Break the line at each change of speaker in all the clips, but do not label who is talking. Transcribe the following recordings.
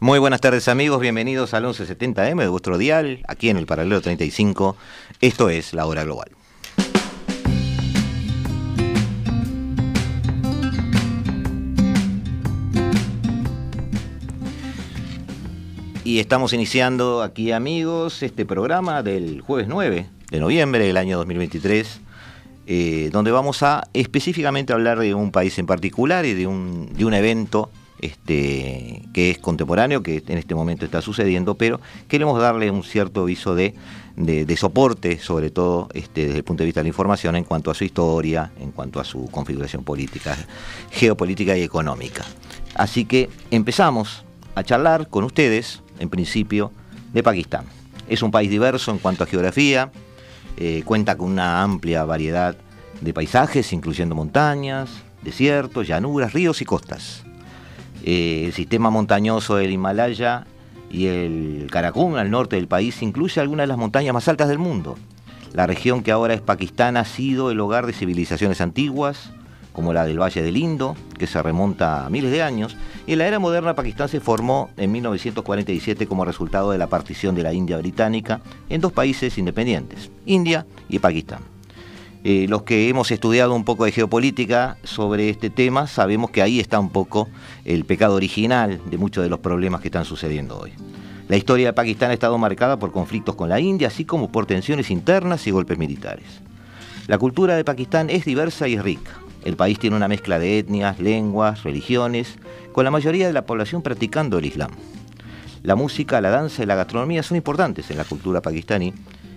Muy buenas tardes amigos, bienvenidos al 1170M de vuestro dial, aquí en el paralelo 35. Esto es la hora global. Y estamos iniciando aquí amigos este programa del jueves 9 de noviembre del año 2023, eh, donde vamos a específicamente hablar de un país en particular y de un, de un evento este, que es contemporáneo, que en este momento está sucediendo, pero queremos darle un cierto viso de, soporte, sobre todo este, desde el punto de vista de la información, en cuanto a su historia, en cuanto a su configuración política, geopolítica y económica. Así que empezamos a charlar con ustedes, en principio, de Pakistán. Es un país diverso en cuanto a geografía, eh, cuenta con una amplia variedad de paisajes, incluyendo montañas, desiertos, llanuras, ríos y costas. Eh, el sistema montañoso del Himalaya y el Karakum al norte del país incluye algunas de las montañas más altas del mundo. La región que ahora es Pakistán ha sido el hogar de civilizaciones antiguas, como la del Valle del Indo, que se remonta a miles de años, y en la era moderna Pakistán se formó en 1947 como resultado de la partición de la India británica en dos países independientes, India y Pakistán. Eh, los que hemos estudiado un poco de geopolítica sobre este tema sabemos que ahí está un poco el pecado original de muchos de los problemas que están sucediendo hoy. La historia de Pakistán ha estado marcada por conflictos con la India, así como por tensiones internas y golpes militares. La cultura de Pakistán es diversa y rica. El país tiene una mezcla de etnias, lenguas, religiones, con la mayoría de la población practicando el Islam. La música, la danza y la gastronomía son importantes en la cultura pakistaní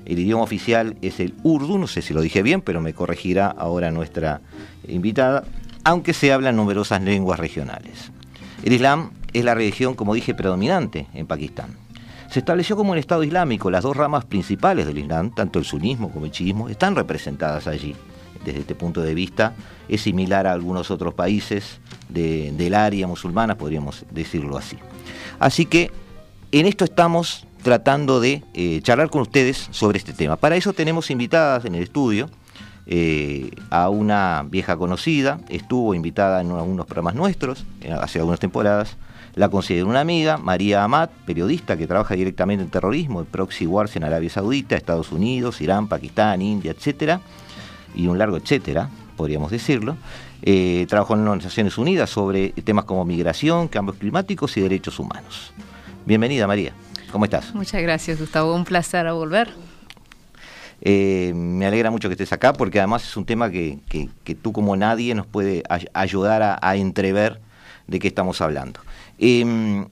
el idioma oficial es el urdu, no sé si lo dije bien, pero me corregirá ahora nuestra invitada, aunque se hablan numerosas lenguas regionales. El Islam es la religión, como dije, predominante en Pakistán. Se estableció como un Estado islámico, las dos ramas principales del Islam, tanto el sunismo como el chiismo, están representadas allí. Desde este punto de vista es similar a algunos otros países del área musulmana, podríamos decirlo así. Así que en esto estamos tratando de eh, charlar con ustedes sobre este tema. Para eso tenemos invitadas en el estudio eh, a una vieja conocida, estuvo invitada en algunos programas nuestros, eh, hace algunas temporadas, la considero una amiga, María Amat, periodista que trabaja directamente en terrorismo, en proxy wars en Arabia Saudita, Estados Unidos, Irán, Pakistán, India, etcétera, y un largo etcétera, podríamos decirlo. trabajó en las Naciones Unidas sobre temas como migración, cambios climáticos y derechos humanos. Bienvenida, María. ¿Cómo estás?
Muchas gracias, Gustavo. Un placer volver.
Eh, me alegra mucho que estés acá porque además es un tema que, tú como nadie nos puede ayudar a, entrever de qué estamos hablando. Em,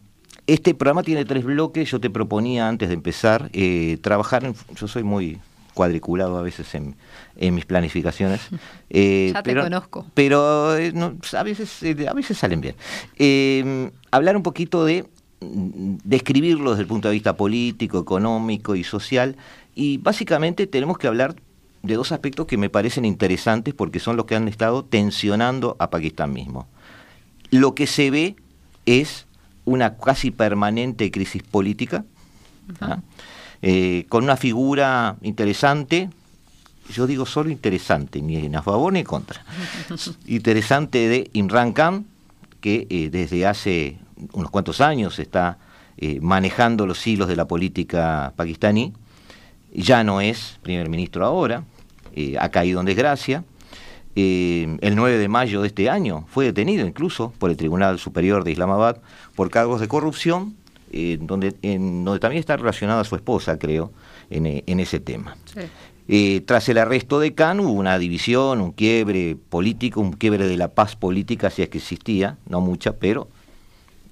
este programa tiene tres bloques. Yo te proponía antes de empezar eh, trabajar. En, yo soy muy cuadriculado a veces en, mis planificaciones.
Eh, ya te conozco.
Pero a, veces, a veces salen bien. Em, hablar un poquito de describirlo desde el punto de vista político, económico y social. Y básicamente tenemos que hablar de dos aspectos que me parecen interesantes porque son los que han estado tensionando a Pakistán mismo. Lo que se ve es una casi permanente crisis política, ¿ah? eh, con una figura interesante, yo digo solo interesante, ni a favor ni en contra, interesante de Imran Khan, que eh, desde hace unos cuantos años está eh, manejando los hilos de la política pakistaní, ya no es primer ministro ahora, eh, ha caído en desgracia. Eh, el 9 de mayo de este año fue detenido incluso por el Tribunal Superior de Islamabad por cargos de corrupción, donde, en, donde también está relacionada su esposa, creo, en, ese tema. tras el arresto de Khan hubo una división, un quiebre político, un quiebre de la paz política, si es que existía, no mucha, pero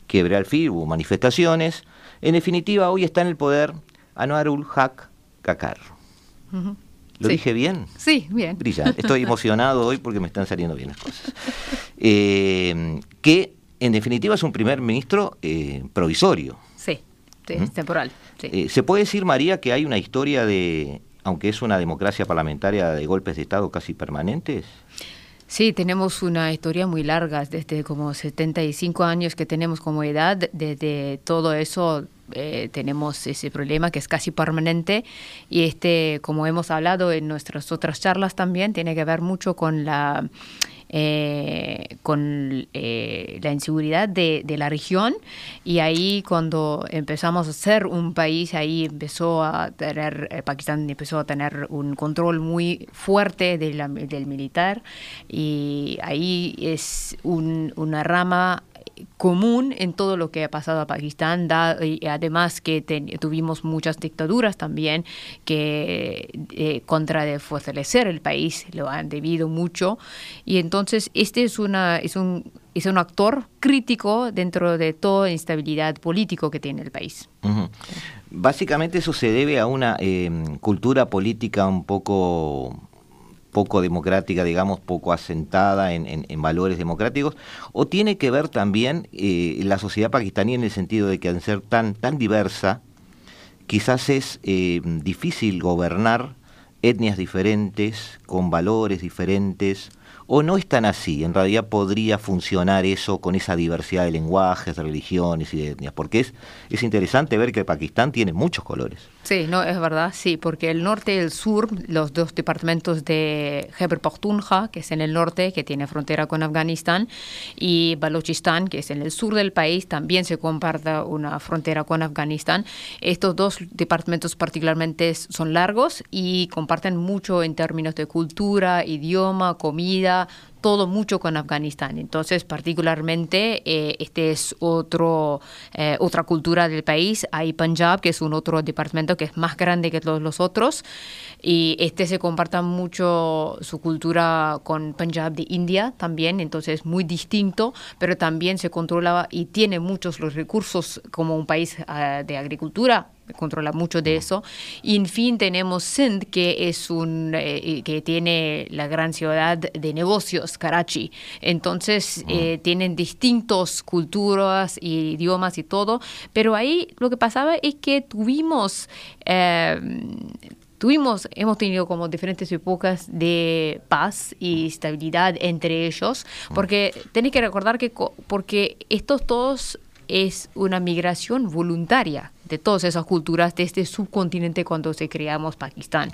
quiebre al fin, hubo manifestaciones. En definitiva, hoy está en el poder Anwarul Haq Kakar. ¿Lo dije bien?
Sí, bien.
Brillante. Estoy emocionado hoy porque me están saliendo bien las cosas. Eh, que en definitiva es un primer ministro eh, provisorio.
Sí, es temporal.
Eh, ¿Se puede decir, María, que hay una historia de, aunque es una democracia parlamentaria, de golpes de Estado casi permanentes?
Sí, tenemos una historia muy larga, desde como 75 años que tenemos como edad, desde todo eso eh, tenemos ese problema que es casi permanente. Y este, como hemos hablado en nuestras otras charlas también, tiene que ver mucho con la eh, con eh, la inseguridad de, la región. Y ahí cuando empezamos a ser un país ahí empezó a tener Pakistán empezó a tener un control muy fuerte del militar. Y ahí es una rama común en todo lo que ha pasado a Pakistán, y además que tuvimos muchas dictaduras también que eh, contra de fortalecer el país lo han debido mucho y entonces este es una es un es un actor crítico dentro de toda instabilidad política que tiene el país.
Básicamente eso se debe a una eh, cultura política un poco poco democrática, digamos, poco asentada en, valores democráticos, o tiene que ver también eh, la sociedad pakistaní en el sentido de que al ser tan, tan diversa, quizás es eh, difícil gobernar etnias diferentes, con valores diferentes, o no es tan así, en realidad podría funcionar eso con esa diversidad de lenguajes, de religiones y de etnias, porque es, es interesante ver que Pakistán tiene muchos colores.
Sí, no, es verdad, sí, porque el norte y el sur, los dos departamentos de Pakhtunkhwa, que es en el norte, que tiene frontera con Afganistán, y Balochistan, que es en el sur del país, también se comparte una frontera con Afganistán. Estos dos departamentos particularmente son largos y comparten mucho en términos de cultura, idioma, comida, uh, todo mucho con Afganistán. Entonces, particularmente, eh, este es otro, eh, otra cultura del país. Hay Punjab, que es un otro departamento que es más grande que todos los otros. Y este se comparta mucho su cultura con Punjab de India también, entonces muy distinto, pero también se controla y tiene muchos los recursos como un país ah, de agricultura controla mucho de eso. Y en fin tenemos Sindh, que es un eh, que tiene la gran ciudad de negocios, Karachi. Entonces eh, tienen distintas culturas y idiomas y todo, pero ahí lo que pasaba es que tuvimos eh, tuvimos, hemos tenido como diferentes épocas de paz y estabilidad entre ellos, porque tenéis que recordar que porque estos todos es una migración voluntaria de todas esas culturas de este subcontinente cuando se creamos Pakistán.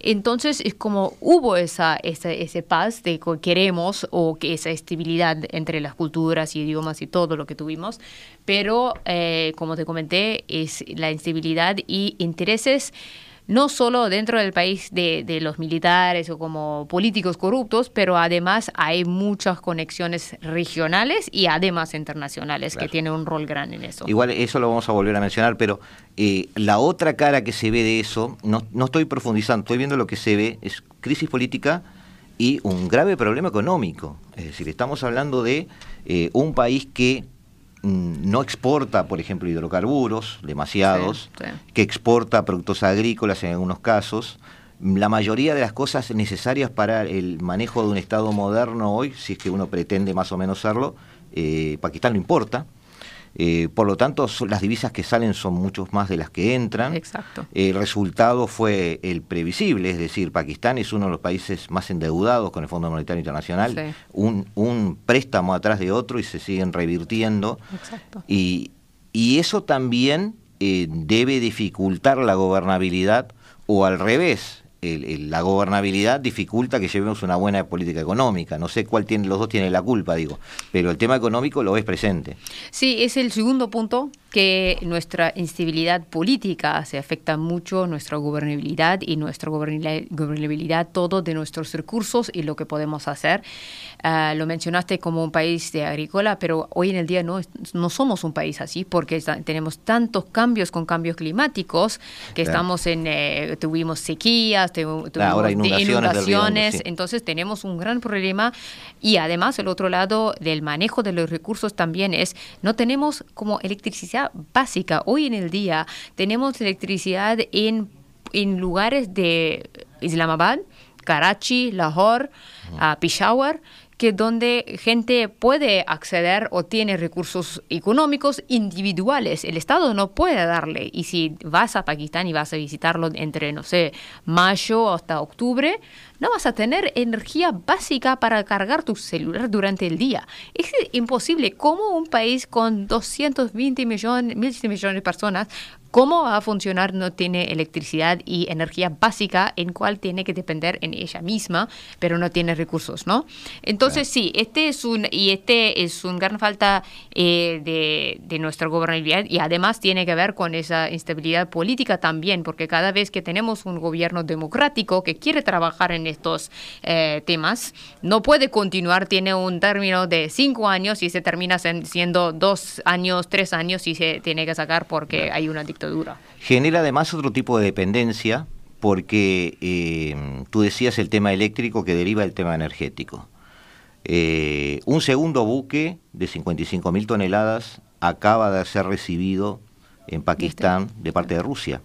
Entonces es como hubo esa, esa ese paz de que queremos o que esa estabilidad entre las culturas y idiomas y todo lo que tuvimos, pero eh, como te comenté es la instabilidad y intereses no solo dentro del país de, los militares o como políticos corruptos, pero además hay muchas conexiones regionales y además internacionales que tienen un rol grande en eso.
Igual eso lo vamos a volver a mencionar, pero eh, la otra cara que se ve de eso, no, no estoy profundizando, estoy viendo lo que se ve, es crisis política y un grave problema económico. Es decir, estamos hablando de eh, un país que no exporta, por ejemplo, hidrocarburos, demasiados, que exporta productos agrícolas en algunos casos. La mayoría de las cosas necesarias para el manejo de un Estado moderno hoy, si es que uno pretende más o menos serlo, eh, Pakistán lo importa. Eh, por lo tanto, las divisas que salen son muchos más de las que entran.
Exacto.
El resultado fue el previsible, es decir, Pakistán es uno de los países más endeudados con el Fondo Monetario Internacional, un, un, préstamo atrás de otro y se siguen revirtiendo. Exacto. Y, y eso también eh, debe dificultar la gobernabilidad o al revés, la gobernabilidad dificulta que llevemos una buena política económica. No sé cuál tiene, los dos tienen la culpa, digo, pero el tema económico lo es presente.
Sí, es el segundo punto que nuestra instabilidad política se afecta mucho nuestra gobernabilidad y nuestra gobernabilidad todo de nuestros recursos y lo que podemos hacer. Ah, lo mencionaste como un país de agrícola, pero hoy en el día no, no somos un país así porque tenemos tantos cambios con cambios climáticos que estamos en, eh, tuvimos sequías, tuvimos inundaciones, entonces tenemos un gran problema. Y además el otro lado del manejo de los recursos también es, no tenemos como electricidad básica. Hoy en el día tenemos electricidad en, en lugares de Islamabad, Karachi, Lahore, uh, Peshawar, que donde gente puede acceder o tiene recursos económicos individuales. El Estado no puede darle. Y si vas a Pakistán y vas a visitarlo entre, no sé, mayo hasta octubre, no vas a tener energía básica para cargar tu celular durante el día. Es imposible. ¿Cómo un país con 220 millones, millones de personas cómo va a funcionar no tiene electricidad y energía básica en cual tiene que depender en ella misma, pero no tiene recursos, ¿no? Entonces sí, este es un y este es un gran falta eh, de, de nuestra gobernabilidad y además tiene que ver con esa instabilidad política también, porque cada vez que tenemos un gobierno democrático que quiere trabajar en estos eh, temas, no puede continuar, tiene un término de cinco años y se termina siendo dos años, tres años y se tiene que sacar porque hay una dictadura
Genera además otro tipo de dependencia porque eh, tú decías el tema eléctrico que deriva del tema energético. Eh, un segundo buque de 55 mil toneladas acaba de ser recibido en Pakistán de parte de Rusia.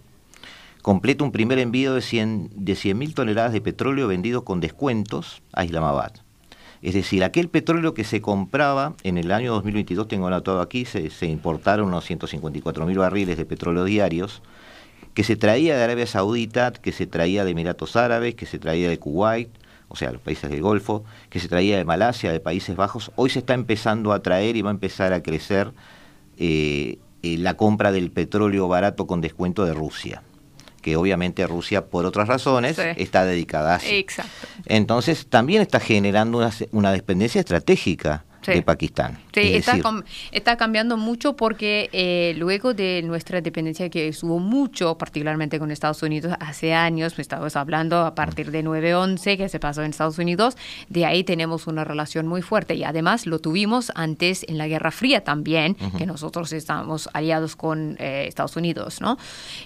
Completa un primer envío de 100 de mil toneladas de petróleo vendido con descuentos a Islamabad. Es decir, aquel petróleo que se compraba en el año 2022, tengo anotado aquí, se, importaron unos 154 mil barriles de petróleo diarios, que se traía de Arabia Saudita, que se traía de Emiratos Árabes, que se traía de Kuwait, o sea, los países del Golfo, que se traía de Malasia, de Países Bajos, hoy se está empezando a traer y va a empezar a crecer eh, eh, la compra del petróleo barato con descuento de Rusia que obviamente Rusia, por otras razones, está dedicada a eso.
Exacto.
Entonces, también está generando una, una dependencia estratégica de Pakistán.
Sí, está, cambiando mucho porque eh, luego de nuestra dependencia que estuvo mucho, particularmente con Estados Unidos, hace años, pues, estamos hablando a partir de 9-11 que se pasó en Estados Unidos, de ahí tenemos una relación muy fuerte y además lo tuvimos antes en la Guerra Fría también, que nosotros estamos aliados con eh, Estados Unidos, ¿no?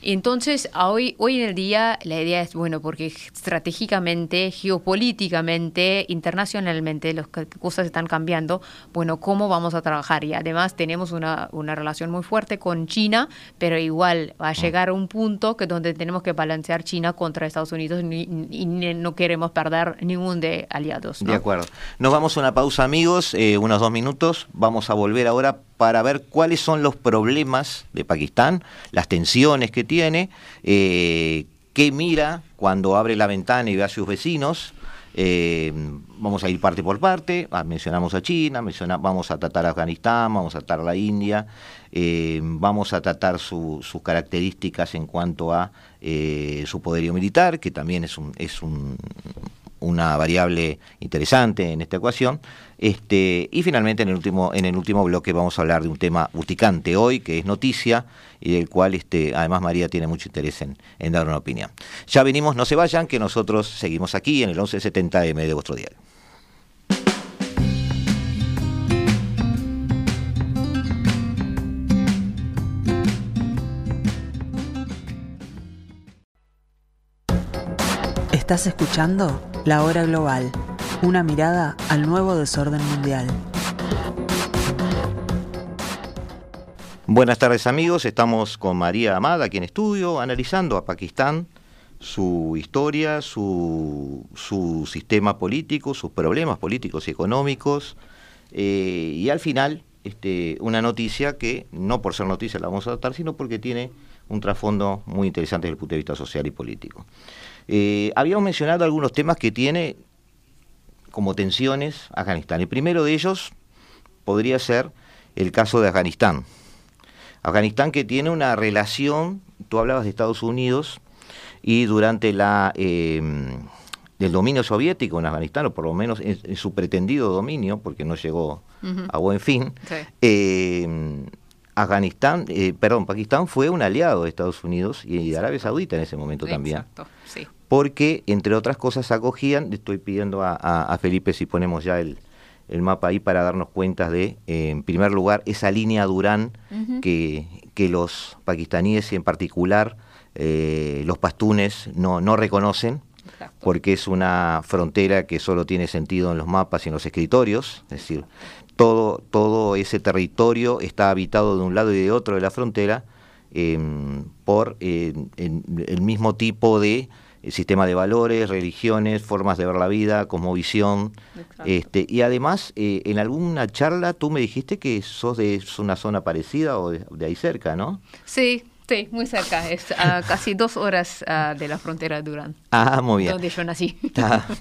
Entonces, hoy, hoy en el día la idea es, bueno, porque estratégicamente, geopolíticamente, internacionalmente, las cosas están cambiando, bueno, ¿cómo vamos a trabajar? Y además tenemos una, una relación muy fuerte con China, pero igual va a mm. llegar a un punto que donde tenemos que balancear China contra Estados Unidos y, no queremos perder ningún de aliados.
De acuerdo. Nos vamos a una pausa, amigos, eh, unos dos minutos. Vamos a volver ahora para ver cuáles son los problemas de Pakistán, las tensiones que tiene, eh, qué mira cuando abre la ventana y ve a sus vecinos, eh, vamos a ir parte por parte, ah, mencionamos a China, vamos a tratar a Afganistán, vamos a tratar a la India, eh, vamos a tratar sus características en cuanto a eh, su poderío militar, que también es un, es un una variable interesante en esta ecuación. Este, y finalmente en el último, en el último bloque vamos a hablar de un tema urticante hoy, que es noticia, y del cual este, además María tiene mucho interés en, dar una opinión. Ya venimos, no se vayan, que nosotros seguimos aquí en el 1170M de vuestro diario.
Estás escuchando La Hora Global, una mirada al nuevo desorden mundial.
Buenas tardes amigos, estamos con María Amada aquí en estudio, analizando a Pakistán, su historia, su, sistema político, sus problemas políticos y económicos, eh, y al final este, una noticia que no por ser noticia la vamos a tratar, sino porque tiene un trasfondo muy interesante desde el punto de vista social y político. Eh, habíamos mencionado algunos temas que tiene como tensiones Afganistán. El primero de ellos podría ser el caso de Afganistán. Afganistán que tiene una relación, tú hablabas de Estados Unidos, y durante la em, el dominio soviético en Afganistán, o por lo menos en, su pretendido dominio, porque no llegó a buen fin, em, Afganistán, eh, perdón, Pakistán fue un aliado de Estados Unidos y de Arabia Saudita en ese momento también. Porque, entre otras cosas, acogían, estoy pidiendo a, Felipe si ponemos ya el, mapa ahí para darnos cuenta de, en primer lugar, esa línea Durán que, que, los pakistaníes y en particular eh, los pastunes no, no reconocen, porque es una frontera que solo tiene sentido en los mapas y en los escritorios, es decir, todo, todo ese territorio está habitado de un lado y de otro de la frontera em, por el mismo tipo de sistema de valores, religiones, formas de ver la vida, cosmovisión. Este, y además, eh, en alguna charla tú me dijiste que sos de una zona parecida o de, ahí cerca, ¿no?
Sí, Sí, muy cerca, es a casi dos horas ah, de la frontera de Durán.
Ah, muy bien.
Donde yo nací.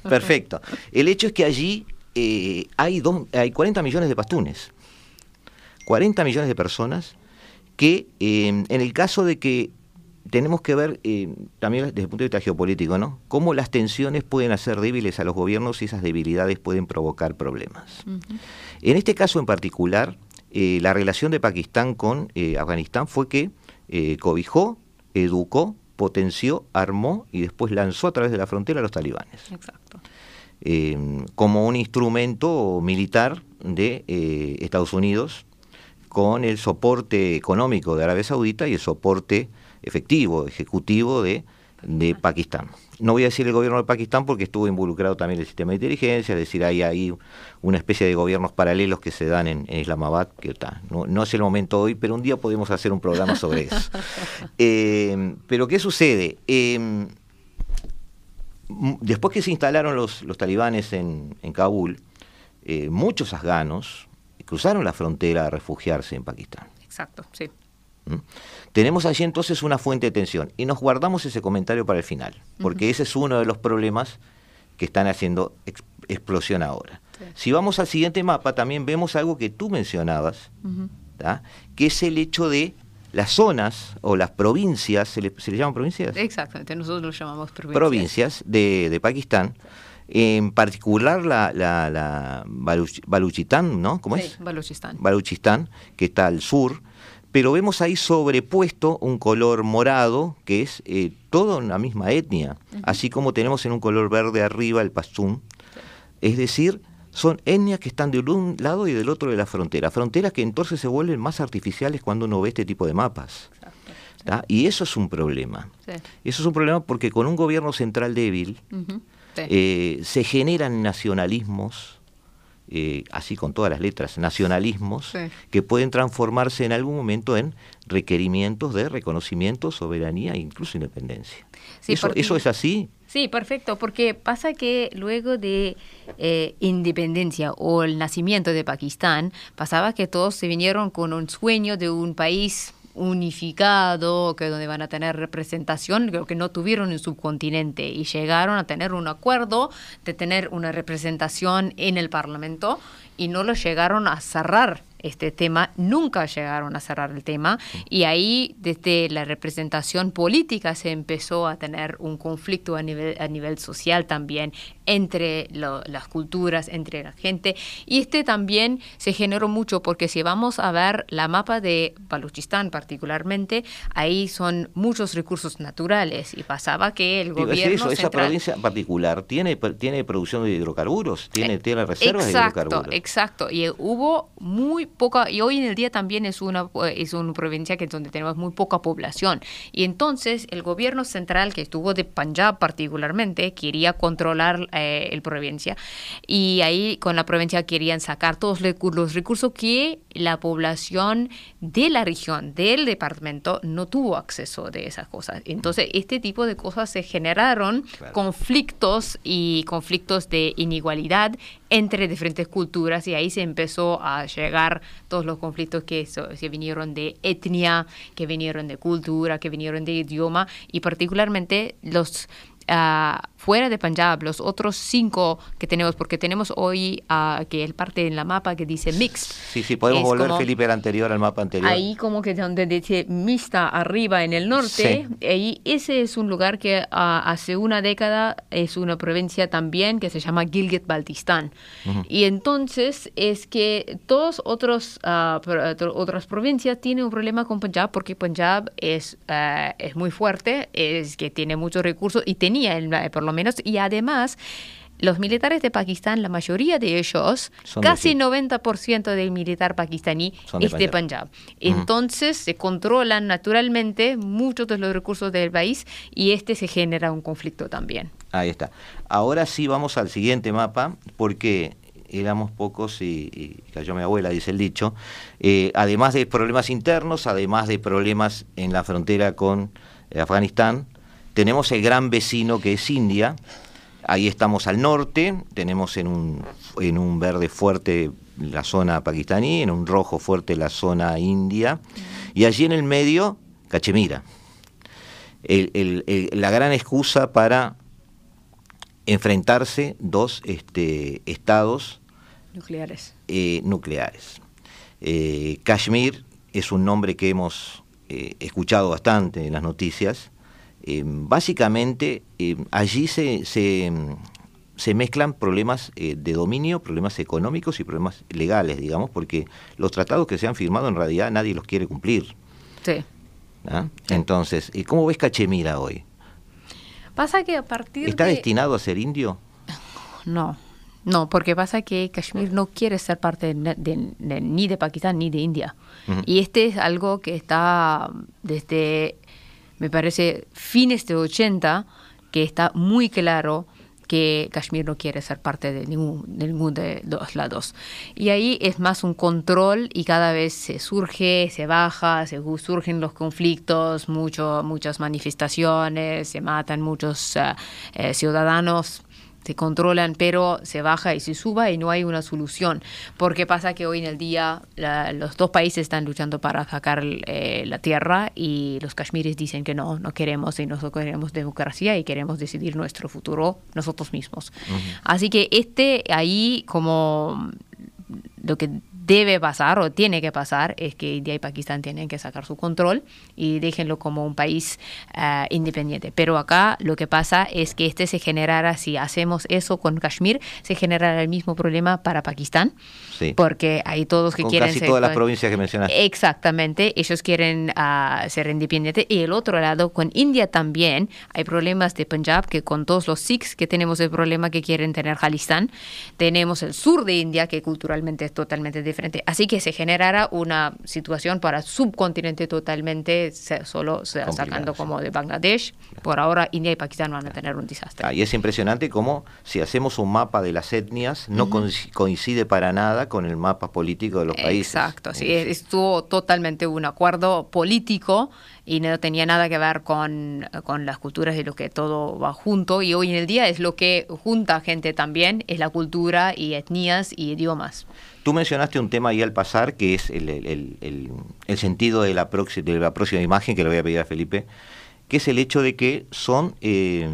perfecto. El hecho es que allí eh, hay, dos, hay 40 millones de pastunes, 40 millones de personas que eh, en el caso de que tenemos que ver eh, también desde el punto de vista geopolítico, ¿no? Cómo las tensiones pueden hacer débiles a los gobiernos y esas debilidades pueden provocar problemas. En este caso en particular, eh, la relación de Pakistán con eh, Afganistán fue que cobijó, educó, potenció, armó y después lanzó a través de la frontera a los talibanes. Exacto. Como un instrumento militar de Estados Unidos con el soporte económico de Arabia Saudita y el soporte efectivo, ejecutivo de, de Pakistán. No voy a decir el gobierno de Pakistán porque estuvo involucrado también el sistema de inteligencia, es decir, hay ahí una especie de gobiernos paralelos que se dan en, Islamabad, que está, no, es el momento hoy, pero un día podemos hacer un programa sobre eso. Eh, pero ¿qué sucede? Eh, después que se instalaron los, los talibanes en, en Kabul, eh, muchos afganos cruzaron la frontera a refugiarse en Pakistán.
Exacto, sí.
¿Mm? Tenemos allí entonces una fuente de tensión y nos guardamos ese comentario para el final, porque ese es uno de los problemas que están haciendo explosión ahora. Si vamos al siguiente mapa, también vemos algo que tú mencionabas, que es el hecho de las zonas o las provincias, ¿se le, llaman provincias?
Exactamente, nosotros lo llamamos provincias.
Provincias de, Pakistán, en particular la, la, Baluchistán, ¿no? ¿Cómo es?
Baluchistán.
Baluchistán, que está al sur, pero vemos ahí sobrepuesto un color morado, que es eh, todo en la misma etnia, así como tenemos en un color verde arriba el pastún. Es decir, son etnias que están de un lado y del otro de la frontera, fronteras que entonces se vuelven más artificiales cuando uno ve este tipo de mapas. Y eso es un problema. Eso es un problema porque con un gobierno central débil eh, se generan nacionalismos eh, así con todas las letras, nacionalismos, que pueden transformarse en algún momento en requerimientos de reconocimiento, soberanía e incluso independencia. eso, ¿Eso es así?
Sí, perfecto, porque pasa que luego de eh, independencia o el nacimiento de Pakistán, pasaba que todos se vinieron con un sueño de un país unificado, que donde van a tener representación, creo que no tuvieron en su continente y llegaron a tener un acuerdo de tener una representación en el Parlamento y no lo llegaron a cerrar este tema, nunca llegaron a cerrar el tema. Y ahí desde la representación política se empezó a tener un conflicto a nivel, a nivel social también entre las culturas, entre la gente. Y este también se generó mucho porque si vamos a ver la mapa de Baluchistán particularmente, ahí son muchos recursos naturales. Y pasaba que el gobierno...
esa provincia particular tiene, tiene producción de hidrocarburos, tiene, tiene reservas
de
hidrocarburos.
Exacto, y hubo muy poca, y hoy en el día también es una, es una provincia que donde tenemos muy poca población. Y entonces el gobierno central que estuvo de Punjab particularmente quería controlar eh, el provincia y ahí con la provincia querían sacar todos los recursos que la población de la región, del departamento, no tuvo acceso de esas cosas. Entonces, este tipo de cosas se generaron conflictos y conflictos de inigualdad entre diferentes culturas y ahí se empezó a llegar todos los conflictos que se vinieron de etnia, que vinieron de cultura, que vinieron de idioma y particularmente los uh, fuera de Punjab, los otros cinco que tenemos, porque tenemos hoy uh, que el parte en la mapa que dice mix.
Sí, sí, podemos volver, Felipe, el anterior, al mapa anterior.
Ahí como que donde dice mixta arriba en el norte, ahí ese es un lugar que uh, hace una década es una provincia también que se llama Gilgit-Baltistán. Y entonces es que todos otros otras provincias tienen un problema con Punjab porque Punjab es, es muy fuerte, es que tiene muchos recursos y tenía el, por lo menos, y además los militares de Pakistán, la mayoría de ellos, casi 90% del militar pakistaní es de Punjab. Entonces se controlan naturalmente muchos de los recursos del país y este se genera un conflicto también.
Ahí está. Ahora sí vamos al siguiente mapa porque éramos pocos y, cayó mi abuela, dice el dicho. Eh, además de problemas internos, además de problemas en la frontera con Afganistán, tenemos el gran vecino que es India. Ahí estamos al norte, tenemos en un, en un verde fuerte la zona pakistaní, en un rojo fuerte la zona india, y allí en el medio, Cachemira. la gran excusa para enfrentarse dos este, estados
nucleares.
Eh, nucleares. Eh, Kashmir es un nombre que hemos eh, escuchado bastante en las noticias. Básicamente, allí se, se, mezclan problemas de dominio, problemas económicos y problemas legales, digamos, porque los tratados que se han firmado en realidad nadie los quiere cumplir.
Sí.
¿Ah? Entonces, ¿cómo ves Cachemira hoy?
Pasa que a partir
¿Está destinado a ser indio?
No, no, porque pasa que Kashmir no quiere ser parte ni de Pakistán ni de India. Y este es algo que está desde, me parece, fines de 80, que está muy claro que Kashmir no quiere ser parte de ningún, de ningún de los lados. Y ahí es más un control y cada vez se surge, se baja, se surgen los conflictos, mucho, muchas manifestaciones, se matan muchos eh, ciudadanos se controlan, pero se baja y se suba y no hay una solución. Porque pasa que hoy en el día los dos países están luchando para sacar eh, la tierra y los kashmiris dicen que no, no queremos y nosotros queremos democracia y queremos decidir nuestro futuro nosotros mismos. Así que este ahí como lo que debe pasar o tiene que pasar es que India y Pakistán tienen que sacar su control y déjenlo como un país eh, independiente. Pero acá lo que pasa es que este se generará, si hacemos eso con Kashmir, se generará el mismo problema para Pakistán. Porque hay todos que quieren
casi todas las provincias que mencionaste.
Exactamente, ellos quieren uh, ser independientes. Y el otro lado, con India también, hay problemas de Punjab, que con todos los Sikhs que tenemos el problema que quieren tener Jalistán. Tenemos el sur de India, que culturalmente es totalmente diferente. Así que se generará una situación para subcontinente totalmente solo sacando como de Bangladesh. Por ahora, India y Pakistán van a tener un desastre.
Ah, y es impresionante cómo si hacemos un mapa de las etnias, no coincide para nada con el mapa político de los países.
Exacto, sí, estuvo totalmente un acuerdo político y no tenía nada que ver con, las culturas y lo que todo va junto. Y hoy en el día es lo que junta gente también, es la cultura y etnias y idiomas.
Tú mencionaste un tema ahí al pasar que es el, el, sentido de la, de la próxima imagen que le voy a pedir a Felipe que es el hecho de que son eh,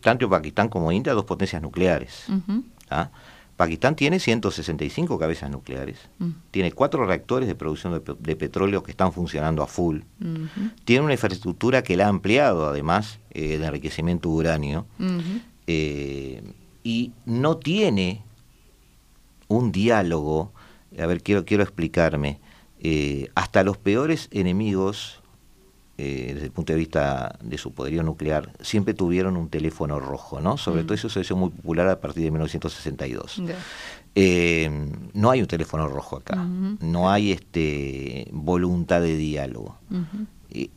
tanto Pakistán como India dos potencias nucleares. Pakistán tiene 165 cabezas nucleares, mm. tiene cuatro reactores de producción de, petróleo que están funcionando a full, tiene una infraestructura que la ha ampliado además eh, de enriquecimiento de uranio eh, y no tiene un diálogo, a ver, quiero, quiero explicarme, eh, hasta los peores enemigos eh, desde el punto de vista de su poderío nuclear, siempre tuvieron un teléfono rojo, ¿no? Sobre mm. todo eso se hizo muy popular a partir de 1962. Eh, no hay un teléfono rojo acá, no hay este voluntad de diálogo.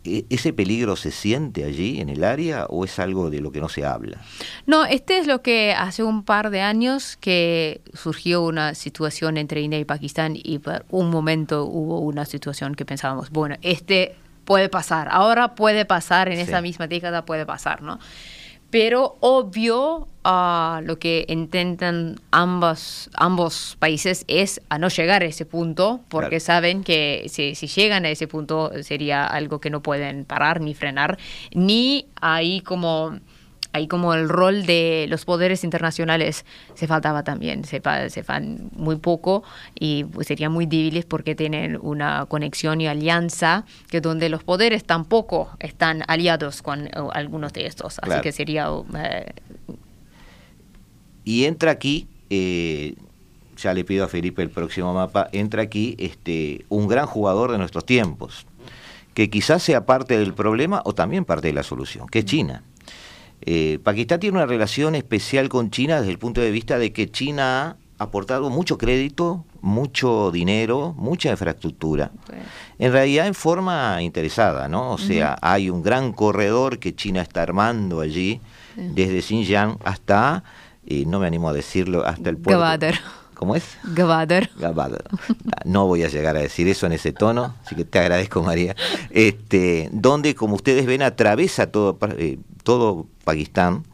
¿Ese peligro se siente allí en el área o es algo de lo que no se habla?
No, este es lo que hace un par de años que surgió una situación entre India y Pakistán y por un momento hubo una situación que pensábamos, bueno, este puede pasar, ahora puede pasar, en esa misma década puede pasar, ¿no? Pero obvio, uh, lo que intentan ambos, ambos países es a no llegar a ese punto, porque saben que si, si, llegan a ese punto sería algo que no pueden parar ni frenar, ni ahí como ahí como el rol de los poderes internacionales se faltaba también, se, se fan muy poco y pues, serían muy débiles porque tienen una conexión y alianza que donde los poderes tampoco están aliados con eh, algunos de estos, así que sería... Eh,
y entra aquí, eh, ya le pido a Felipe el próximo mapa, entra aquí este, un gran jugador de nuestros tiempos, que quizás sea parte del problema o también parte de la solución, que es China. Eh, Pakistán tiene una relación especial con China desde el punto de vista de que China ha aportado mucho crédito, mucho dinero, mucha infraestructura. En realidad en forma interesada, ¿no? O sea, hay un gran corredor que China está armando allí, desde Xinjiang hasta, y no me animo a decirlo, hasta el puerto. ¿Cómo es?
Gavader.
No voy a llegar a decir eso en ese tono, así que te agradezco, María. Este, donde, como ustedes ven, atraviesa todo, eh, todo Pakistán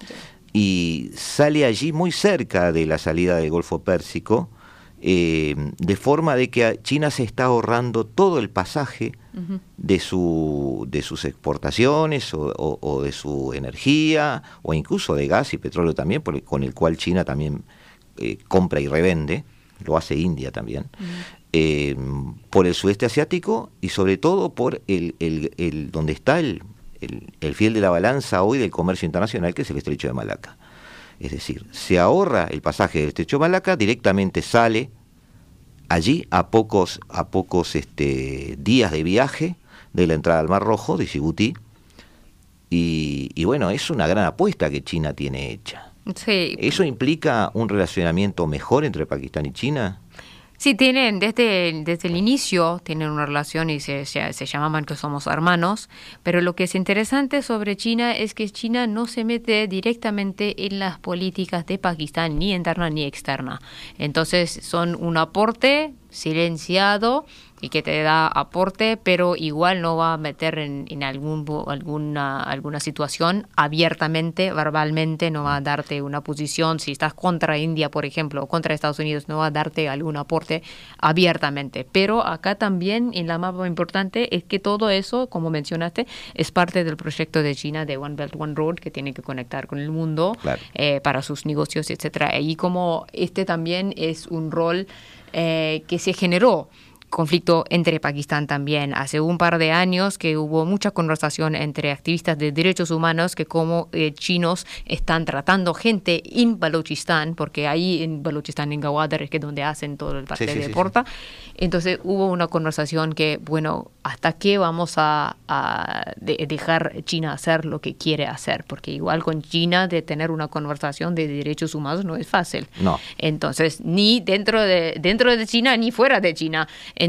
y sale allí muy cerca de la salida del Golfo Pérsico, eh, de forma de que China se está ahorrando todo el pasaje de, su, de sus exportaciones o, de su energía o incluso de gas y petróleo también, con el cual China también eh, compra y revende, lo hace India también, eh, por el sudeste asiático y sobre todo por el, el, donde está el, el, fiel de la balanza hoy del comercio internacional, que es el estrecho de Malaca. Es decir, se ahorra el pasaje del estrecho de Malaca, directamente sale allí a pocos, a pocos este, días de viaje de la entrada al Mar Rojo, de Djibouti, y, y bueno, es una gran apuesta que China tiene hecha. Sí. ¿Eso implica un relacionamiento mejor entre Pakistán y China?
Sí, tienen, desde, desde el inicio tienen una relación y se, se, llamaban que somos hermanos, pero lo que es interesante sobre China es que China no se mete directamente en las políticas de Pakistán, ni interna ni externa. Entonces son un aporte silenciado y que te da aporte, pero igual no va a meter en, en algún, alguna, alguna situación abiertamente, verbalmente, no va a darte una posición. Si estás contra India, por ejemplo, o contra Estados Unidos, no va a darte algún aporte abiertamente. Pero acá también, en la mapa importante, es que todo eso, como mencionaste, es parte del proyecto de China de One Belt, One Road, que tiene que conectar con el mundo eh, para sus negocios, etcétera. Y como este también es un rol eh, que se generó conflicto entre Pakistán también. Hace un par de años que hubo mucha conversación entre activistas de derechos humanos que como eh, chinos están tratando gente en Balochistan, porque ahí en Balochistan, en Gawadar, es que donde hacen todo el parte de Porta. Entonces hubo una conversación que, bueno, ¿hasta qué vamos a, dejar China hacer lo que quiere hacer? Porque igual con China de tener una conversación de derechos humanos no es fácil.
No.
Entonces, ni dentro de, dentro de China ni fuera de China. Entonces,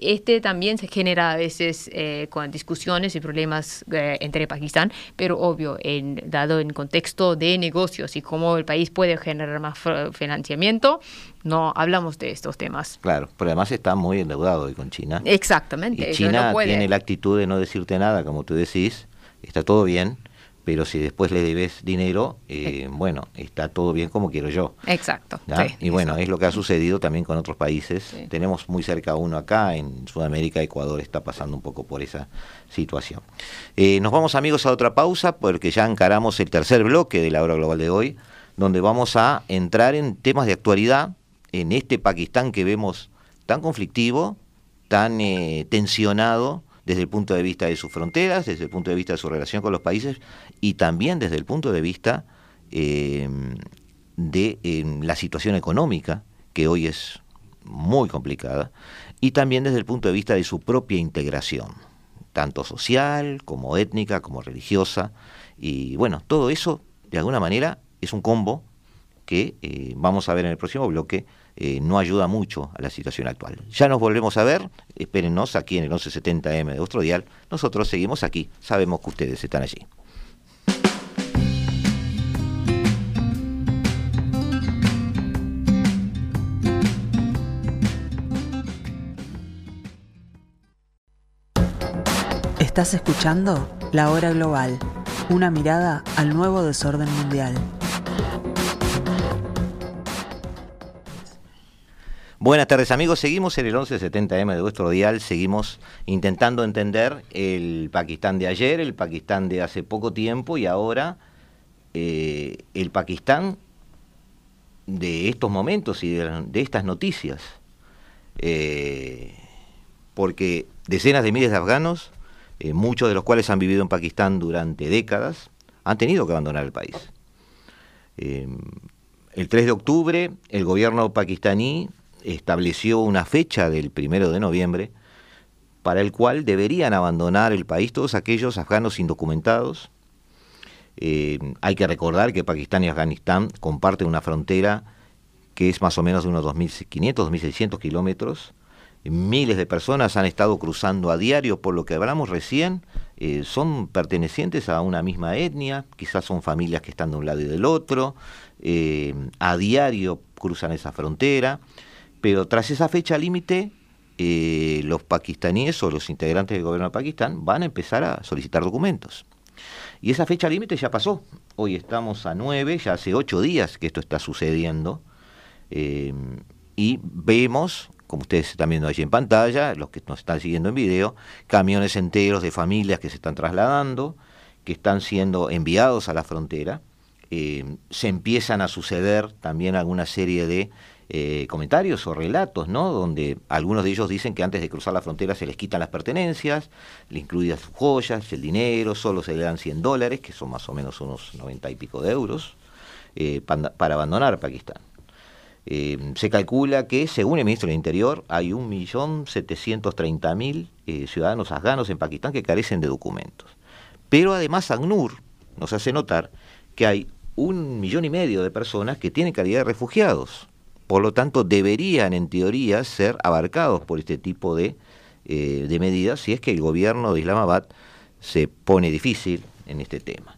este también se genera a veces eh, con discusiones y problemas eh, entre Pakistán, pero obvio, en, dado en contexto de negocios y cómo el país puede generar más financiamiento, no hablamos de estos temas.
Claro, pero además está muy endeudado hoy con China.
Exactamente.
Y China tiene la actitud de no decirte nada, como tú decís, está todo bien, pero si después le debes dinero, eh, bueno, está todo bien como quiero yo.
Exacto.
y bueno, es lo que ha sucedido también con otros países. Tenemos muy cerca uno acá, en Sudamérica, Ecuador está pasando un poco por esa situación. Eh, nos vamos amigos a otra pausa porque ya encaramos el tercer bloque de la hora global de hoy, donde vamos a entrar en temas de actualidad en este Pakistán que vemos tan conflictivo, tan eh, tensionado, desde el punto de vista de sus fronteras, desde el punto de vista de su relación con los países y también desde el punto de vista em, de em, la situación económica, que hoy es muy complicada, y también desde el punto de vista de su propia integración, tanto social como étnica, como religiosa, y bueno, todo eso de alguna manera es un combo que eh, vamos a ver en el próximo bloque eh, no ayuda mucho a la situación actual. Ya nos volvemos a ver, espérennos aquí en el 1170M de dial. Nosotros seguimos aquí, sabemos que ustedes están allí.
Estás escuchando La Hora Global, una mirada al nuevo desorden mundial.
Buenas tardes amigos, seguimos en el 1170M de vuestro dial, seguimos intentando entender el Pakistán de ayer, el Pakistán de hace poco tiempo y ahora eh, el Pakistán de estos momentos y de, estas noticias. Eh, porque decenas de miles de afganos, eh, muchos de los cuales han vivido en Pakistán durante décadas, han tenido que abandonar el país. el 3 de octubre, el gobierno pakistaní estableció una fecha del primero de noviembre para el cual deberían abandonar el país todos aquellos afganos indocumentados. Eh, hay que recordar que Pakistán y Afganistán comparten una frontera que es más o menos de unos 2.500, 2.600 kilómetros. Miles de personas han estado cruzando a diario, por lo que hablamos recién, eh, son pertenecientes a una misma etnia, quizás son familias que están de un lado y del otro, eh, a diario cruzan esa frontera. Pero tras esa fecha límite, eh, los pakistaníes o los integrantes del gobierno de Pakistán van a empezar a solicitar documentos. Y esa fecha límite ya pasó. Hoy estamos a 9, ya hace 8 días que esto está sucediendo. Y vemos, como ustedes están viendo allí en pantalla, los que nos están siguiendo en video, camiones enteros de familias que se están trasladando, que están siendo enviados a la frontera. Eh, se empiezan a suceder también alguna serie de eh, comentarios o relatos, ¿no? Donde algunos de ellos dicen que antes de cruzar la frontera se les quitan las pertenencias, incluidas sus joyas, el dinero, solo se le dan 100 dólares, que son más o menos unos 90 y pico de euros, eh, para, abandonar Pakistán. Eh, se calcula que, según el ministro del Interior, hay 1.730.000 eh, ciudadanos afganos en Pakistán que carecen de documentos. Pero además ACNUR nos hace notar que hay un millón y medio de personas que tienen calidad de refugiados por lo tanto, deberían, en teoría, ser abarcados por este tipo de, eh, medidas si es que el gobierno de Islamabad se pone difícil en este tema.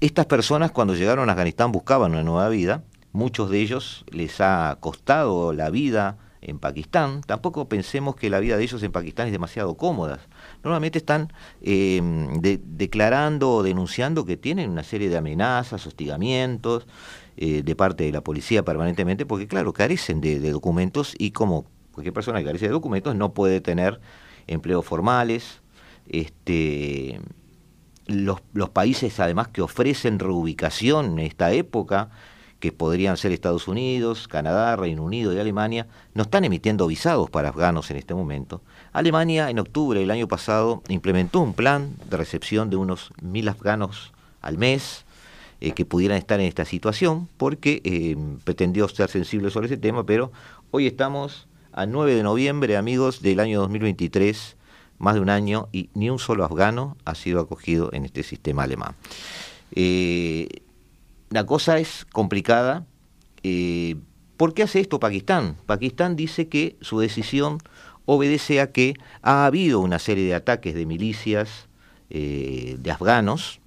Estas personas cuando llegaron a Afganistán buscaban una nueva vida, muchos de ellos les ha costado la vida en Pakistán, tampoco pensemos que la vida de ellos en Pakistán es demasiado cómoda. Normalmente están em, declarando o denunciando que tienen una serie de amenazas, hostigamientos eh, de parte de la policía permanentemente, porque claro, carecen de, documentos y como cualquier persona que carece de documentos no puede tener empleos formales. Este, los, los países además que ofrecen reubicación en esta época, que podrían ser Estados Unidos, Canadá, Reino Unido y Alemania, no están emitiendo visados para afganos en este momento. Alemania en octubre del año pasado implementó un plan de recepción de unos mil afganos al mes eh, que pudieran estar en esta situación, porque eh, pretendió ser sensible sobre ese tema, pero hoy estamos a 9 de noviembre, amigos, del año 2023, más de un año, y ni un solo afgano ha sido acogido en este sistema alemán. Eh, la cosa es complicada. Eh, ¿Por qué hace esto Pakistán? Pakistán dice que su decisión obedece a que ha habido una serie de ataques de milicias eh, de afganos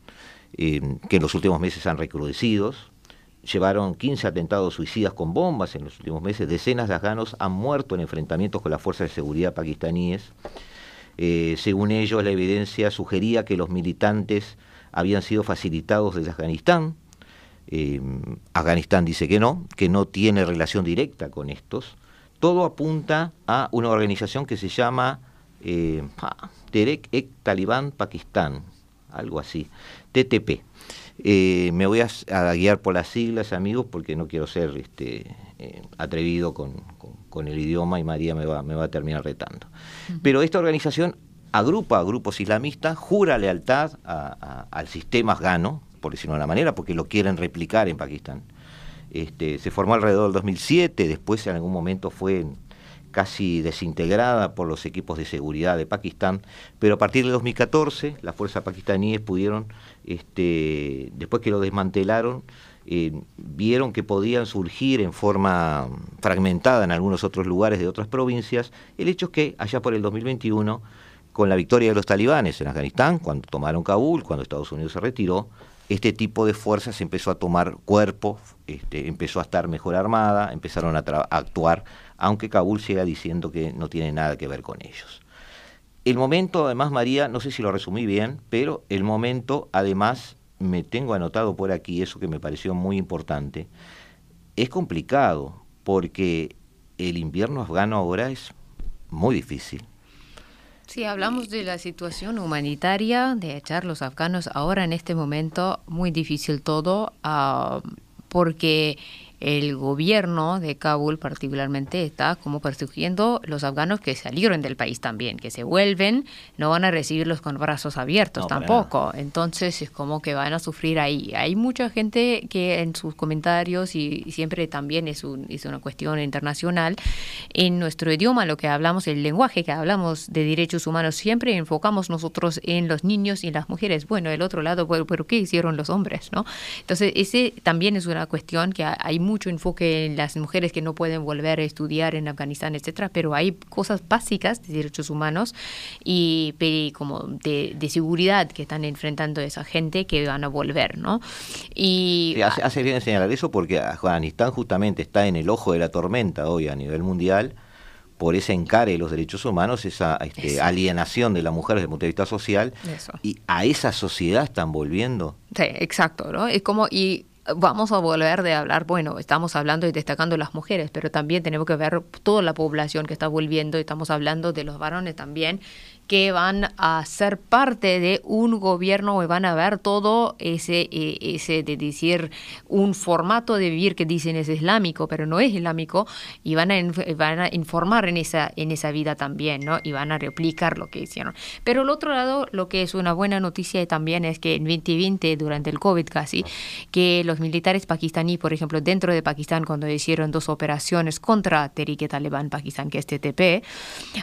que en los últimos meses han recrudecido. Llevaron 15 atentados suicidas con bombas en los últimos meses. Decenas de afganos han muerto en enfrentamientos con las fuerzas de seguridad pakistaníes. Según ellos, la evidencia sugería que los militantes habían sido facilitados desde Afganistán eh, Afganistán dice que no, que no tiene relación directa con estos. Todo apunta a una organización que se llama eh, Terek Ek Taliban Pakistán, algo así, TTP. Eh, me voy a, guiar por las siglas, amigos, porque no quiero ser este, eh, atrevido con, el idioma y María me va, me va a terminar retando. Pero esta organización agrupa a grupos islamistas, jura lealtad al sistema afgano, por decirlo de una manera, porque lo quieren replicar en Pakistán. Este, se formó alrededor del 2007, después en algún momento fue casi desintegrada por los equipos de seguridad de Pakistán, pero a partir de 2014 las fuerzas pakistaníes pudieron, este, después que lo desmantelaron, eh, vieron que podían surgir en forma fragmentada en algunos otros lugares de otras provincias. El hecho es que allá por el 2021, con la victoria de los talibanes en Afganistán, cuando tomaron Kabul, cuando Estados Unidos se retiró, este tipo de fuerzas empezó a tomar cuerpo, este, empezó a estar mejor armada, empezaron a, actuar, aunque Kabul siga diciendo que no tiene nada que ver con ellos. El momento, además, María, no sé si lo resumí bien, pero el momento, además, me tengo anotado por aquí eso que me pareció muy importante, es complicado porque el invierno afgano ahora es muy difícil.
Sí, hablamos de la situación humanitaria, de echar los afganos ahora en este momento, muy difícil todo, uh, porque el gobierno de Kabul particularmente está como persiguiendo los afganos que salieron del país también, que se vuelven, no van a recibirlos con brazos abiertos tampoco. Entonces es como que van a sufrir ahí. Hay mucha gente que en sus comentarios, y, siempre también es, un, es una cuestión internacional, en nuestro idioma, lo que hablamos, el lenguaje que hablamos de derechos humanos, siempre enfocamos nosotros en los niños y las mujeres. Bueno, el otro lado, pero, pero ¿qué hicieron los hombres? ¿no? Entonces, ese también es una cuestión que hay mucho enfoque en las mujeres que no pueden volver a estudiar en Afganistán, etcétera, pero hay cosas básicas de derechos humanos y como de, seguridad que están enfrentando esa gente que van a volver, ¿no?
Y hace, bien señalar eso porque Afganistán justamente está en el ojo de la tormenta hoy a nivel mundial por ese encare de los derechos humanos, esa este, alienación de la mujer desde el punto de vista social, y a esa sociedad están volviendo.
Sí, exacto, ¿no? Es como, y vamos a volver de hablar, bueno, estamos hablando y destacando las mujeres, pero también tenemos que ver toda la población que está volviendo, estamos hablando de los varones también, que van a ser parte de un gobierno y van a ver todo ese, e, ese de decir un formato de vivir que dicen es islámico, pero no es islámico, y van a, van a informar en esa, en esa vida también, ¿no? Y van a replicar lo que hicieron. Pero al otro lado, lo que es una buena noticia también es que en 2020, durante el COVID casi, que los militares pakistaníes, por ejemplo, dentro de Pakistán, cuando hicieron dos operaciones contra Tehrik Taliban Pakistán, que es TTP,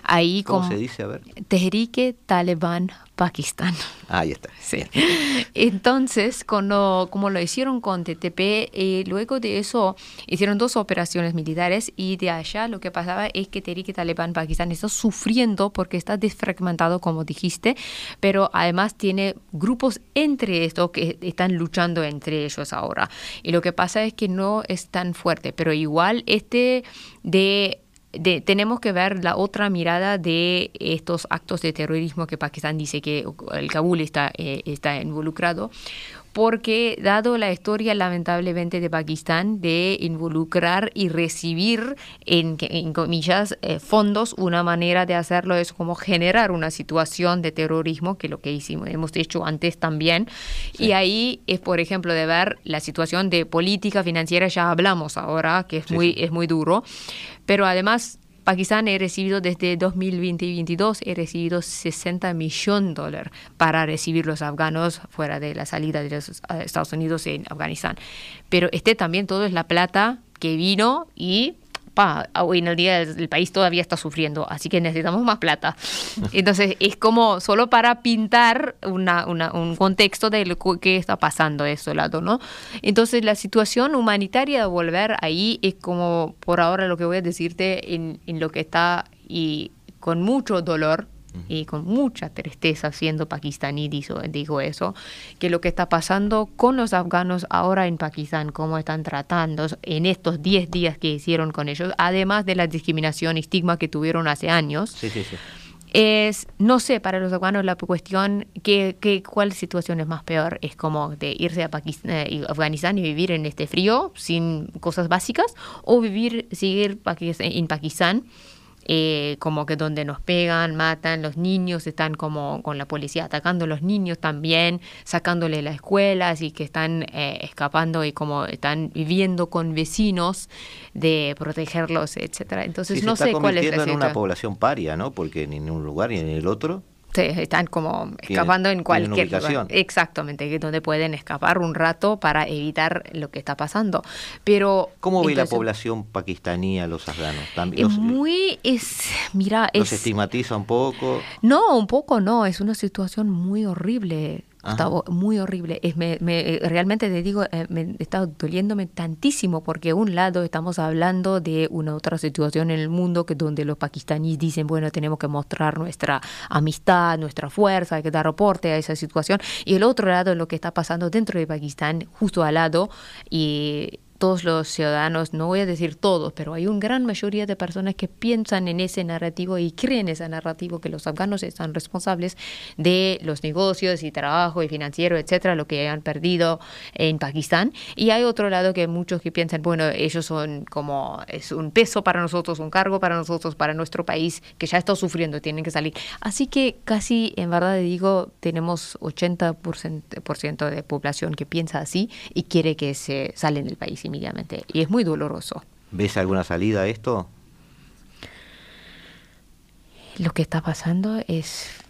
ahí...
¿Cómo se dice? A ver.
Tehrik Taliban Pakistán.
Ah, ahí está.
Sí. Entonces, cuando, como lo hicieron con TTP, eh, luego de eso hicieron dos operaciones militares y de allá lo que pasaba es que Tehrik Taliban Pakistán está sufriendo porque está desfragmentado, como dijiste, pero además tiene grupos entre estos que están luchando entre ellos ahora. Y lo que pasa es que no es tan fuerte, pero igual este de tenemos que ver la otra mirada de estos actos de terrorismo que Pakistán dice que el Kabul está, eh, está involucrado, porque dado la historia lamentablemente de Pakistán de involucrar y recibir en, en comillas eh, fondos, una manera de hacerlo es como generar una situación de terrorismo, que lo que hicimos, hemos hecho antes también. Y ahí es, por ejemplo, de ver la situación de política financiera, ya hablamos ahora, que es, muy, es muy duro, pero además Pakistán he recibido desde 2020 y 2022, he recibido 60 millones de dólares para recibir los afganos fuera de la salida de los Estados Unidos en Afganistán. Pero este también todo es la plata que vino y hoy en el día el, país todavía está sufriendo, así que necesitamos más plata. Entonces es como solo para pintar una, un contexto de lo que está pasando de lado, ¿no? Entonces la situación humanitaria de volver ahí es como por ahora lo que voy a decirte en, en lo que está y con mucho dolor y con mucha tristeza siendo pakistaní dijo, dijo eso, que lo que está pasando con los afganos ahora en Pakistán, cómo están tratando en estos 10 días que hicieron con ellos, además de la discriminación y estigma que tuvieron hace años. Es, no sé, para los afganos la cuestión, que, que, ¿cuál situación es más peor? Es como de irse a Pakistán, eh, Afganistán y vivir en este frío sin cosas básicas, o vivir, seguir en Pakistán eh, como que donde nos pegan, matan, los niños están como con la policía atacando a los niños también, sacándole las escuelas y que están eh, escapando y como están viviendo con vecinos de protegerlos, etcétera. Entonces no sé cuál es la
en una población paria, ¿no? Porque ni en un lugar ni en el otro
Sí, están como escapando en cualquier lugar. Exactamente, donde pueden escapar un rato para evitar lo que está pasando. Pero
¿Cómo ve la población pakistaní a los afganos? También
es muy es mira,
los estigmatiza un poco.
No, un poco no, es una situación muy horrible. Estaba muy horrible. Es, me, realmente te digo, eh, me está doliéndome tantísimo porque un lado estamos hablando de una otra situación en el mundo que donde los pakistaníes dicen, bueno, tenemos que mostrar nuestra amistad, nuestra fuerza, hay que dar reporte a esa situación. Y el otro lado, lo que está pasando dentro de Pakistán, justo al lado, y todos los ciudadanos, no voy a decir todos, pero hay una gran mayoría de personas que piensan en ese narrativo y creen ese narrativo que los afganos están responsables de los negocios y trabajo y financiero, etcétera, lo que han perdido en Pakistán. Y hay otro lado que muchos que piensan, bueno, ellos son como es un peso para nosotros, un cargo para nosotros, para nuestro país que ya está sufriendo, tienen que salir. Así que casi, en verdad digo, tenemos 80% de población que piensa así y quiere que se salen del país y es muy doloroso.
¿Ves alguna salida a esto?
Lo que está pasando es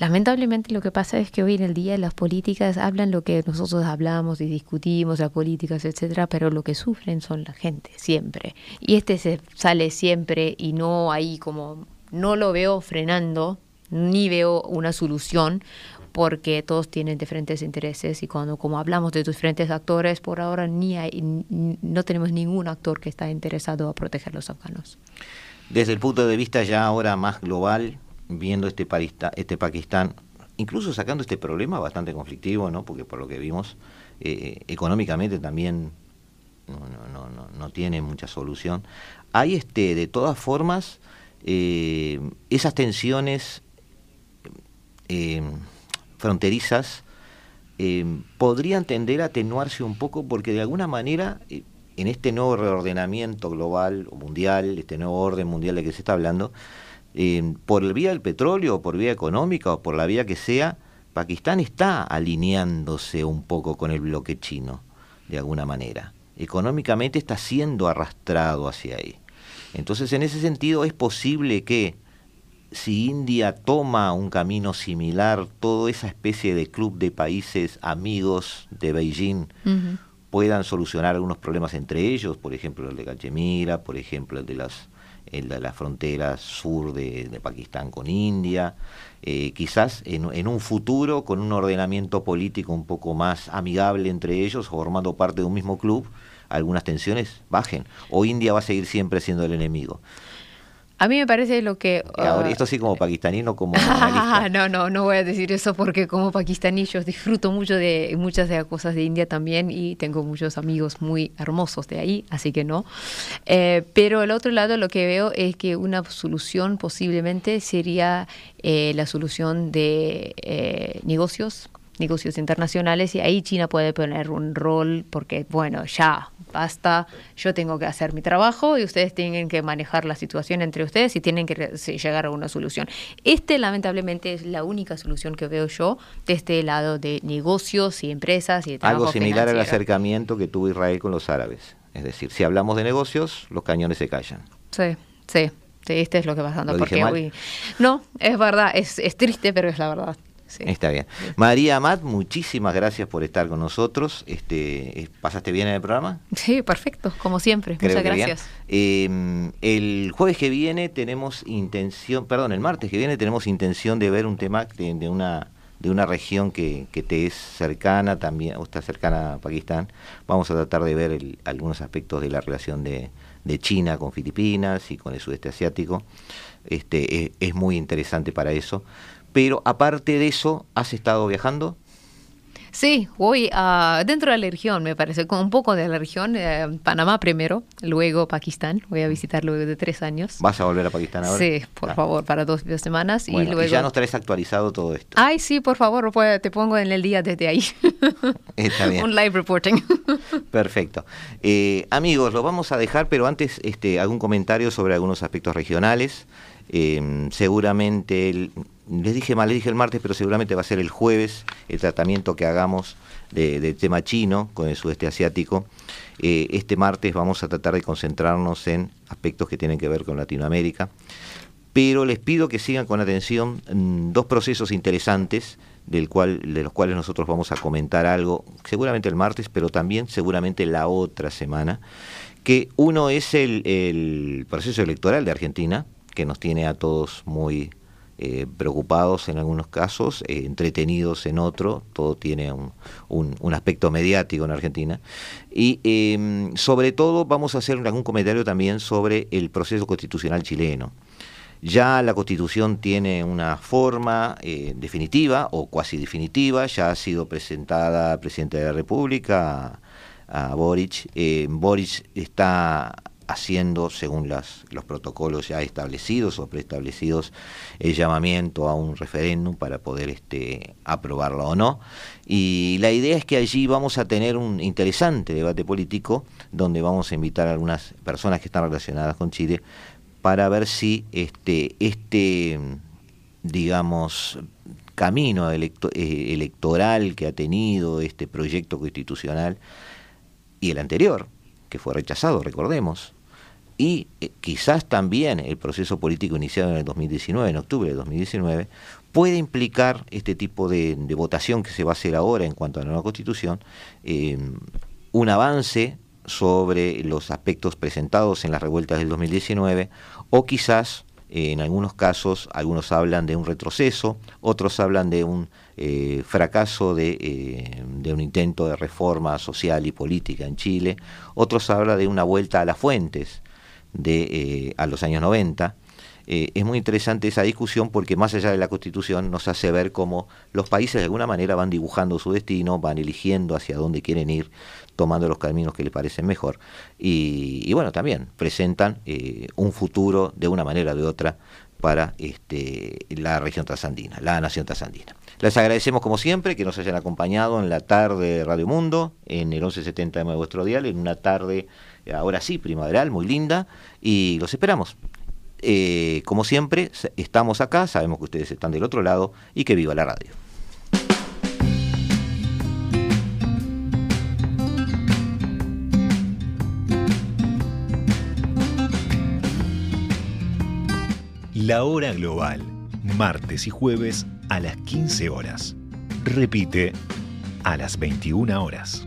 Lamentablemente lo que pasa es que hoy en el día las políticas hablan lo que nosotros hablamos y discutimos, las políticas, etcétera, pero lo que sufren son la gente, siempre. Y este se sale siempre y no ahí como, no lo veo frenando, ni veo una solución, porque todos tienen diferentes intereses y cuando como hablamos de diferentes actores, por ahora ni hay, no tenemos ningún actor que está interesado a proteger los afganos.
Desde el punto de vista ya ahora más global, viendo este, este Pakistán, incluso sacando este problema bastante conflictivo, ¿no? porque por lo que vimos, eh, económicamente también no, no, no, no tiene mucha solución. hay este, de todas formas eh, esas tensiones eh, fronterizas eh, podrían tender a atenuarse un poco porque de alguna manera en este nuevo reordenamiento global o mundial, este nuevo orden mundial de que se está hablando, por el vía del petróleo, por vía económica o por la vía que sea, Pakistán está alineándose un poco con el bloque chino, de alguna manera. Económicamente está siendo arrastrado hacia ahí. Entonces, en ese sentido, es posible que si India toma un camino similar, toda esa especie de club de países amigos de Beijing puedan solucionar algunos problemas entre ellos, por ejemplo el de Cachemira, por ejemplo el de las el de la frontera sur de, Pakistán con India, eh, quizás en, en, un futuro con un ordenamiento político un poco más amigable entre ellos, formando parte de un mismo club, algunas tensiones bajen, o India va a seguir siempre siendo el enemigo.
A mí me parece lo que...
Ahora, ah, esto sí como pakistaní, no como
no, no, no voy a decir eso porque como pakistaní yo disfruto mucho de muchas de las cosas de India también y tengo muchos amigos muy hermosos de ahí, así que no. Eh, pero el otro lado lo que veo es que una solución posiblemente sería eh, la solución de eh, negocios negocios internacionales y ahí China puede poner un rol porque, bueno, ya, basta, yo tengo que hacer mi trabajo y ustedes tienen que manejar la situación entre ustedes y tienen que llegar a una solución. Este, lamentablemente, es la única solución que veo yo de este lado de negocios y empresas y de
Algo similar al acercamiento que tuvo Israel con los árabes. Es decir, si hablamos de negocios, los cañones se callan.
Sí, sí. Sí, este es lo que va pasando. porque, no, es verdad, es, es triste, pero es la verdad.
Está bien. María Amat, muchísimas gracias por estar con nosotros. Este, ¿Pasaste bien en el programa?
Sí, perfecto, como siempre. Muchas gracias.
Em, el jueves que viene tenemos intención, perdón, el martes que viene tenemos intención de ver un tema de, una de una región que, te es cercana también, o está cercana a Pakistán. Vamos a tratar de ver algunos aspectos de la relación de, China con Filipinas y con el sudeste asiático. Este, es muy interesante para eso. Pero aparte de eso, ¿has estado viajando?
Sí, voy a, dentro de la región, me parece, con un poco de la región, eh, Panamá primero, luego Pakistán, voy a visitar luego de tres años.
¿Vas a volver a Pakistán ahora?
Sí, por ah. favor, para dos, semanas. y, luego...
ya nos traes actualizado todo esto.
Ay, sí, por favor, pues, te pongo en el día desde ahí.
Está bien.
un live reporting.
Perfecto. Eh, amigos, lo vamos a dejar, pero antes este, algún comentario sobre algunos aspectos regionales. Eh, seguramente el, les dije mal, les dije el martes, pero seguramente va a ser el jueves el tratamiento que hagamos del tema chino con el sudeste asiático. Eh, este martes vamos a tratar de concentrarnos en aspectos que tienen que ver con Latinoamérica, pero les pido que sigan con atención mm, dos procesos interesantes del cual, de los cuales nosotros vamos a comentar algo, seguramente el martes, pero también seguramente la otra semana, que uno es el, el proceso electoral de Argentina, que nos tiene a todos muy eh, preocupados en algunos casos, eh, entretenidos en otro, todo tiene un, un, aspecto mediático en Argentina. Y em, sobre todo vamos a hacer algún comentario también sobre el proceso constitucional chileno. Ya la constitución tiene una forma eh, definitiva o cuasi definitiva, ya ha sido presentada al presidente de la República, a, a Boric. Boric está haciendo, según las, los protocolos ya establecidos o preestablecidos, el llamamiento a un referéndum para poder este, aprobarlo o no. Y la idea es que allí vamos a tener un interesante debate político donde vamos a invitar a algunas personas que están relacionadas con Chile para ver si este, este digamos, camino eh, electoral que ha tenido este proyecto constitucional y el anterior, que fue rechazado, recordemos, y eh, quizás también el proceso político iniciado en el 2019, en octubre de 2019, puede implicar este tipo de, votación que se va a hacer ahora en cuanto a la nueva constitución, eh, un avance sobre los aspectos presentados en las revueltas del 2019 o quizás eh, en algunos casos algunos hablan de un retroceso, otros hablan de un fracaso de, de, un intento de reforma social y política en Chile, otros hablan de una vuelta a las fuentes de, eh, a los años 90. eh, es muy interesante esa discusión porque más allá de la constitución nos hace ver cómo los países de alguna manera van dibujando su destino, van eligiendo hacia dónde quieren ir, tomando los caminos que les parecen mejor. Y, bueno, también presentan eh, un futuro de una manera o de otra para este, la región trasandina, la nación trasandina. Les agradecemos como siempre que nos hayan acompañado en la tarde de Radio Mundo, en el 1170 de vuestro dial, en una tarde ahora sí primaveral, muy linda, y los esperamos. Eh, como siempre, estamos acá, sabemos que ustedes están del otro lado y que viva la radio.
La hora global, martes y jueves a las 15 horas. Repite a las 21 horas.